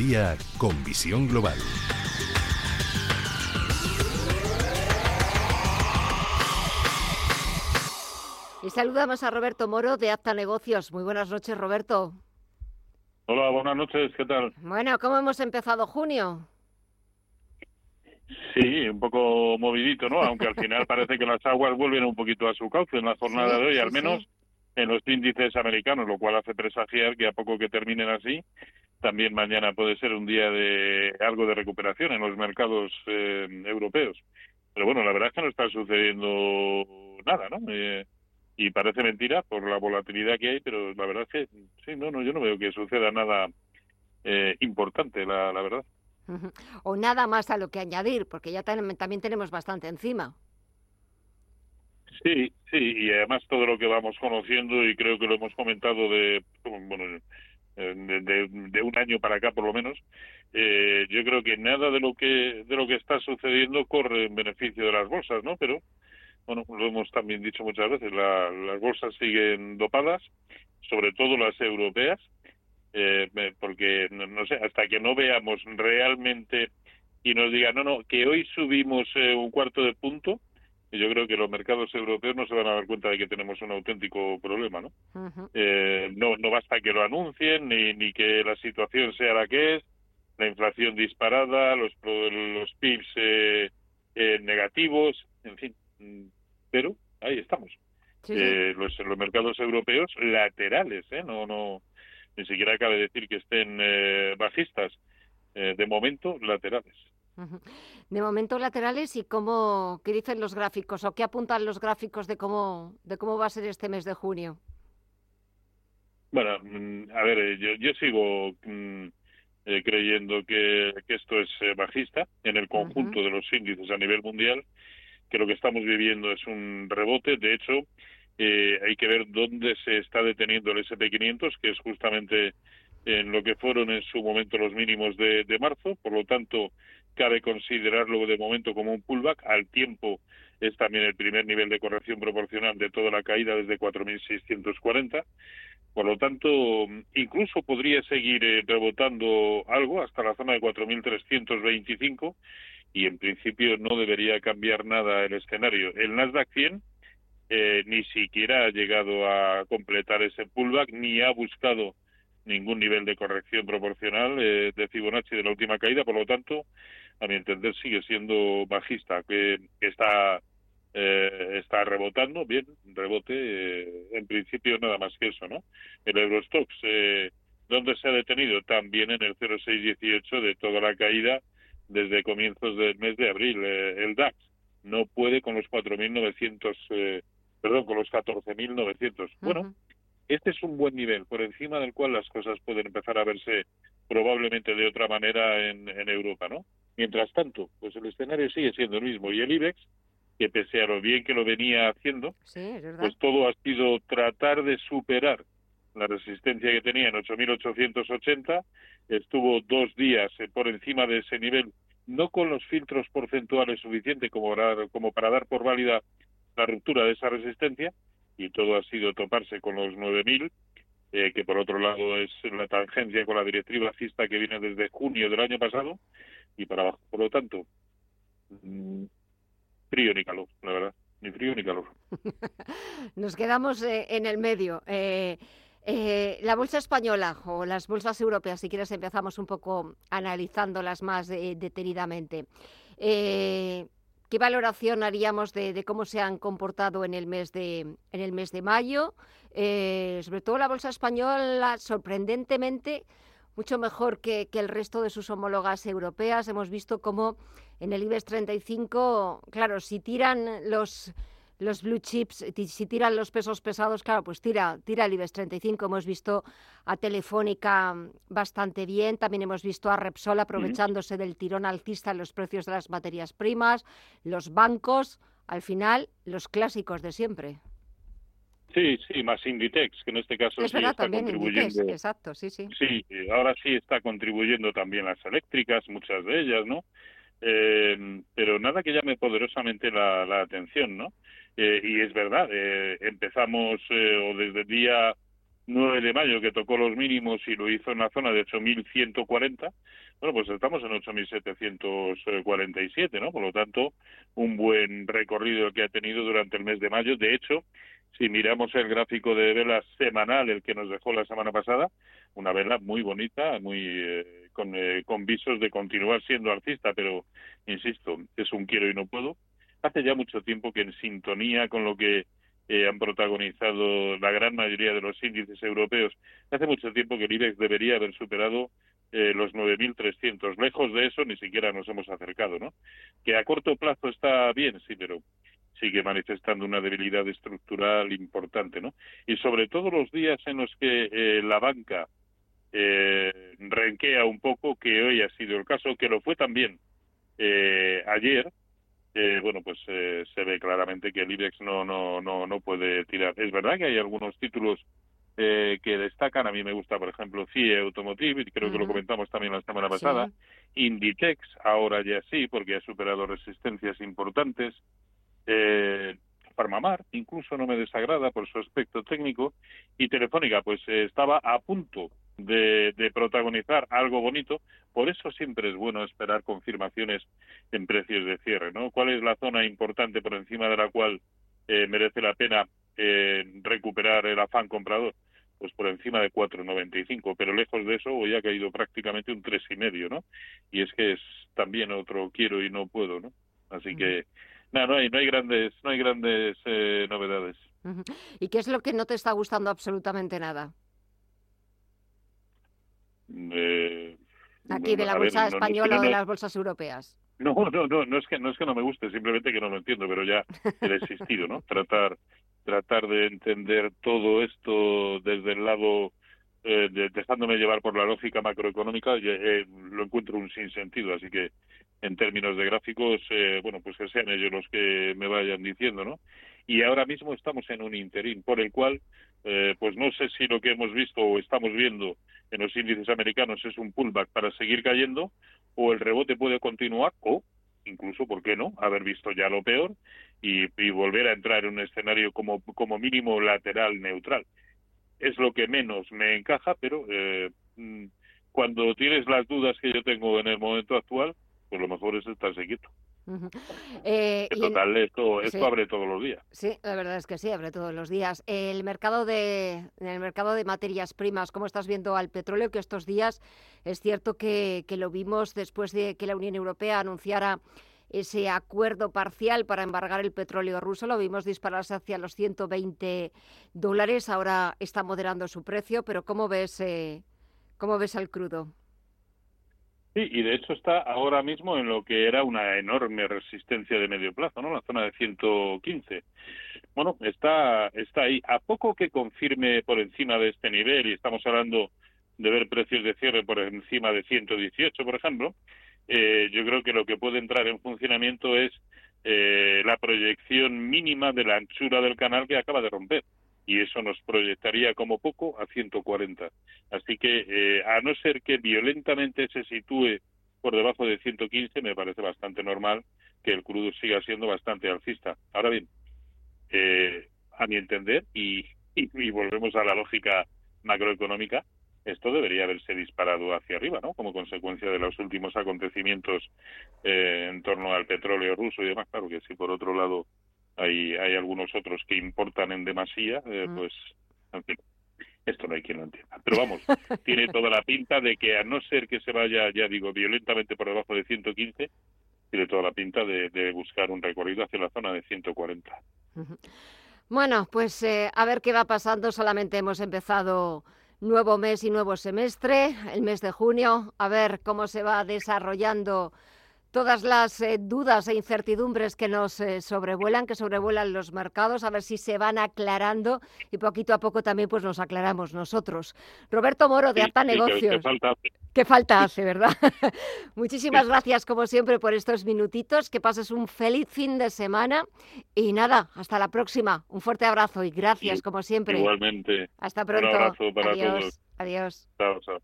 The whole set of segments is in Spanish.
día con visión global. Y saludamos a Roberto Moro de Acta Negocios. Muy buenas noches, Roberto. Hola, buenas noches, ¿qué tal? Bueno, ¿cómo hemos empezado junio? Sí, un poco movidito, ¿no? Aunque al final parece que las aguas vuelven un poquito a su cauce en la jornada de hoy, al menos en los índices americanos, lo cual hace presagiar que a poco que terminen así, también mañana puede ser un día de algo de recuperación en los mercados eh, europeos. Pero bueno, la verdad es que no está sucediendo nada, ¿no? Eh, y parece mentira por la volatilidad que hay, pero la verdad es que sí, no, no, yo no veo que suceda nada eh, importante, la, la verdad. O nada más a lo que añadir, porque ya también tenemos bastante encima. Sí, sí, y además todo lo que vamos conociendo, y creo que lo hemos comentado de, bueno, de, de, un año para acá por lo menos, eh, yo creo que nada de lo que de lo que está sucediendo corre en beneficio de las bolsas, ¿no? Pero bueno, lo hemos también dicho muchas veces, las bolsas siguen dopadas, sobre todo las europeas, eh, porque no, sé, hasta que no veamos realmente y nos digan, no, no, que hoy subimos eh, un cuarto de punto, yo creo que los mercados europeos no se van a dar cuenta de que tenemos un auténtico problema, ¿no? eh, no, no basta que lo anuncien ni, ni que la situación sea la que es, la inflación disparada, los, los PIBs eh, eh, negativos, en fin, mm, pero ahí estamos. Eh, los, los mercados europeos laterales, ¿eh? No, no, ni siquiera cabe decir que estén eh, bajistas, de momento laterales. De momento laterales y cómo, qué dicen los gráficos o qué apuntan los gráficos de cómo, de cómo va a ser este mes de junio. Bueno, mm, a ver, eh, yo, yo sigo mm, eh, creyendo que, que, esto es eh, bajista en el conjunto uh -huh. de los índices a nivel mundial, que lo que estamos viviendo es un rebote. De hecho, eh, hay que ver dónde se está deteniendo el SP500, que es justamente en lo que fueron en su momento los mínimos de, de marzo. Por lo tanto, cabe considerarlo de momento como un pullback. Al tiempo es también el primer nivel de corrección proporcional de toda la caída desde 4.640. Por lo tanto, incluso podría seguir eh, rebotando algo hasta la zona de 4.325 y en principio no debería cambiar nada el escenario. El Nasdaq 100 eh, ni siquiera ha llegado a completar ese pullback ni ha buscado ningún nivel de corrección proporcional eh, de Fibonacci de la última caída, por lo tanto, a mi entender sigue siendo bajista, que, que está eh, está rebotando, bien, rebote, eh, en principio nada más que eso, ¿no? El Eurostox, eh, ¿dónde se ha detenido? También en el 0,618 de toda la caída desde comienzos del mes de abril. Eh, el DAX no puede con los 4.900, eh, perdón, con los 14.900. Uh -huh. Bueno, este es un buen nivel, por encima del cual las cosas pueden empezar a verse probablemente de otra manera en, en Europa, ¿no? Mientras tanto, pues el escenario sigue siendo el mismo y el IBEX que pese a lo bien que lo venía haciendo, sí, pues todo ha sido tratar de superar la resistencia que tenía en 8.880, estuvo dos días por encima de ese nivel, no con los filtros porcentuales suficientes como para, como para dar por válida la ruptura de esa resistencia, y todo ha sido toparse con los 9.000, eh, que por otro lado es la tangencia con la directriz bajista que viene desde junio del año pasado, y para abajo. Por lo tanto, mmm, frío ni calor, la verdad, ni frío ni calor. Nos quedamos eh, en el medio. Eh, eh, la bolsa española o las bolsas europeas, si quieres, empezamos un poco analizándolas más detenidamente. ¿Qué valoración haríamos de, de, cómo se han comportado en el mes de, en el mes de mayo? sobre todo la bolsa española, sorprendentemente, mucho mejor que, que, el resto de sus homólogas europeas. Hemos visto cómo en el IBEX 35, claro, si tiran los, los blue chips, si tiran los pesos pesados, claro, pues tira, tira el IBEX 35. Hemos visto a Telefónica bastante bien, también hemos visto a Repsol aprovechándose del tirón alcista en los precios de las materias primas, los bancos, al final, los clásicos de siempre. Sí, sí, más Inditex, que en este caso es sí verdad, está también contribuyendo. Inditex, exacto, sí, sí. Sí, ahora sí está contribuyendo también las eléctricas, muchas de ellas, ¿no? Eh, pero nada que llame poderosamente la, la atención, ¿no? Eh, y es verdad, eh, empezamos o desde el día 9 de mayo que tocó los mínimos y lo hizo en la zona de 8.140, bueno, pues estamos en 8.747, ¿no? Por lo tanto, un buen recorrido que ha tenido durante el mes de mayo. De hecho, si miramos el gráfico de velas semanal, el que nos dejó la semana pasada, una vela muy bonita, muy eh, con, eh, con visos de continuar siendo alcista, pero insisto, es un quiero y no puedo. Hace ya mucho tiempo que en sintonía con lo que eh, han protagonizado la gran mayoría de los índices europeos. Hace mucho tiempo que el IBEX debería haber superado eh, los 9.300. Lejos de eso ni siquiera nos hemos acercado, ¿no? Que a corto plazo está bien, sí, pero sigue manifestando una debilidad estructural importante, ¿no? Y sobre todo los días en los que eh, la banca eh, renquea un poco, que hoy ha sido el caso, que lo fue también eh, ayer, eh, bueno, pues eh, se ve claramente que el IBEX no, no, no, no puede tirar. Es verdad que hay algunos títulos eh, que destacan. A mí me gusta, por ejemplo, CIE Automotive, y creo que lo comentamos también la semana pasada. Inditex, ahora ya sí, porque ha superado resistencias importantes. Eh, Farmamar, incluso no me desagrada por su aspecto técnico. Y Telefónica, pues estaba a punto de, de, protagonizar algo bonito. Por eso siempre es bueno esperar confirmaciones en precios de cierre, ¿no? ¿Cuál es la zona importante por encima de la cual eh, merece la pena eh, recuperar el afán comprador? Pues por encima de 4,95, pero lejos de eso hoy ha caído prácticamente un tres y medio, ¿no? Y es que es también otro quiero y no puedo, ¿no? Así que nada, no hay no hay grandes no hay grandes eh, novedades. ¿Y qué es lo que no te está gustando absolutamente nada? Eh, Aquí de la bolsa ver, española no, no, o de las bolsas europeas. No, no, no, no es que no es que no me guste, simplemente que no lo entiendo, pero ya he desistido, ¿no? tratar tratar de entender todo esto desde el lado eh, de, dejándome llevar por la lógica macroeconómica, eh, lo encuentro un sinsentido, así que en términos de gráficos, eh, bueno, pues que sean ellos los que me vayan diciendo, ¿no? Y ahora mismo estamos en un interín por el cual, eh, pues no sé si lo que hemos visto o estamos viendo en los índices americanos es un pullback para seguir cayendo o el rebote puede continuar o incluso, ¿por qué no?, haber visto ya lo peor y, volver a entrar en un escenario como, como mínimo lateral neutral. Es lo que menos me encaja, pero eh, cuando tienes las dudas que yo tengo en el momento actual, pues lo mejor es estarse quieto. Uh -huh. eh, en total, en... esto, esto sí. abre todos los días. Sí, la verdad es que sí, abre todos los días. El mercado de, en el mercado de materias primas, ¿cómo estás viendo al petróleo? Que estos días es cierto que, que lo vimos después de que la Unión Europea anunciara ese acuerdo parcial para embargar el petróleo ruso. Lo vimos dispararse hacia los 120 dólares. Ahora está moderando su precio, pero ¿cómo ves, eh, cómo ves al crudo? Sí, y de hecho está ahora mismo en lo que era una enorme resistencia de medio plazo, ¿no? La zona de 115. Bueno, está, está ahí. A poco que confirme por encima de este nivel, y estamos hablando de ver precios de cierre por encima de 118, por ejemplo, eh, yo creo que lo que puede entrar en funcionamiento es eh, la proyección mínima de la anchura del canal que acaba de romper y eso nos proyectaría como poco a 140. Así que, eh, a no ser que violentamente se sitúe por debajo de 115, me parece bastante normal que el crudo siga siendo bastante alcista. Ahora bien, eh, a mi entender, y, y, volvemos a la lógica macroeconómica, esto debería haberse disparado hacia arriba, ¿no? Como consecuencia de los últimos acontecimientos eh, en torno al petróleo ruso y demás. Claro que si por otro lado hay, hay algunos otros que importan en demasía, eh, mm. pues, en fin, esto no hay quien lo entienda. Pero vamos, tiene toda la pinta de que a no ser que se vaya, ya digo, violentamente por debajo de 115, tiene toda la pinta de, de buscar un recorrido hacia la zona de 140. Bueno, pues eh, a ver qué va pasando. Solamente hemos empezado nuevo mes y nuevo semestre, el mes de junio, a ver cómo se va desarrollando todas las eh, dudas e incertidumbres que nos eh, sobrevuelan, que sobrevuelan los mercados, a ver si se van aclarando y poquito a poco también pues nos aclaramos nosotros. Roberto Moro de sí, Negocios. ¿Qué falta hace? ¿Qué falta hace, verdad? Muchísimas sí. gracias como siempre por estos minutitos, que pases un feliz fin de semana y nada, hasta la próxima. Un fuerte abrazo y gracias sí, como siempre. Igualmente. Hasta pronto. Un abrazo para Adiós. todos. Adiós. Chao, chao.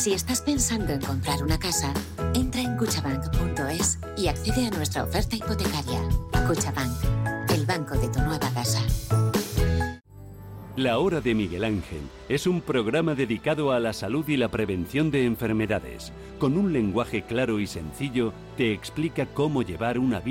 Si estás pensando en comprar una casa, entra en cuchabank.es y accede a nuestra oferta hipotecaria. Cuchabank, el banco de tu nueva casa. La Hora de Miguel Ángel es un programa dedicado a la salud y la prevención de enfermedades. Con un lenguaje claro y sencillo, te explica cómo llevar una vida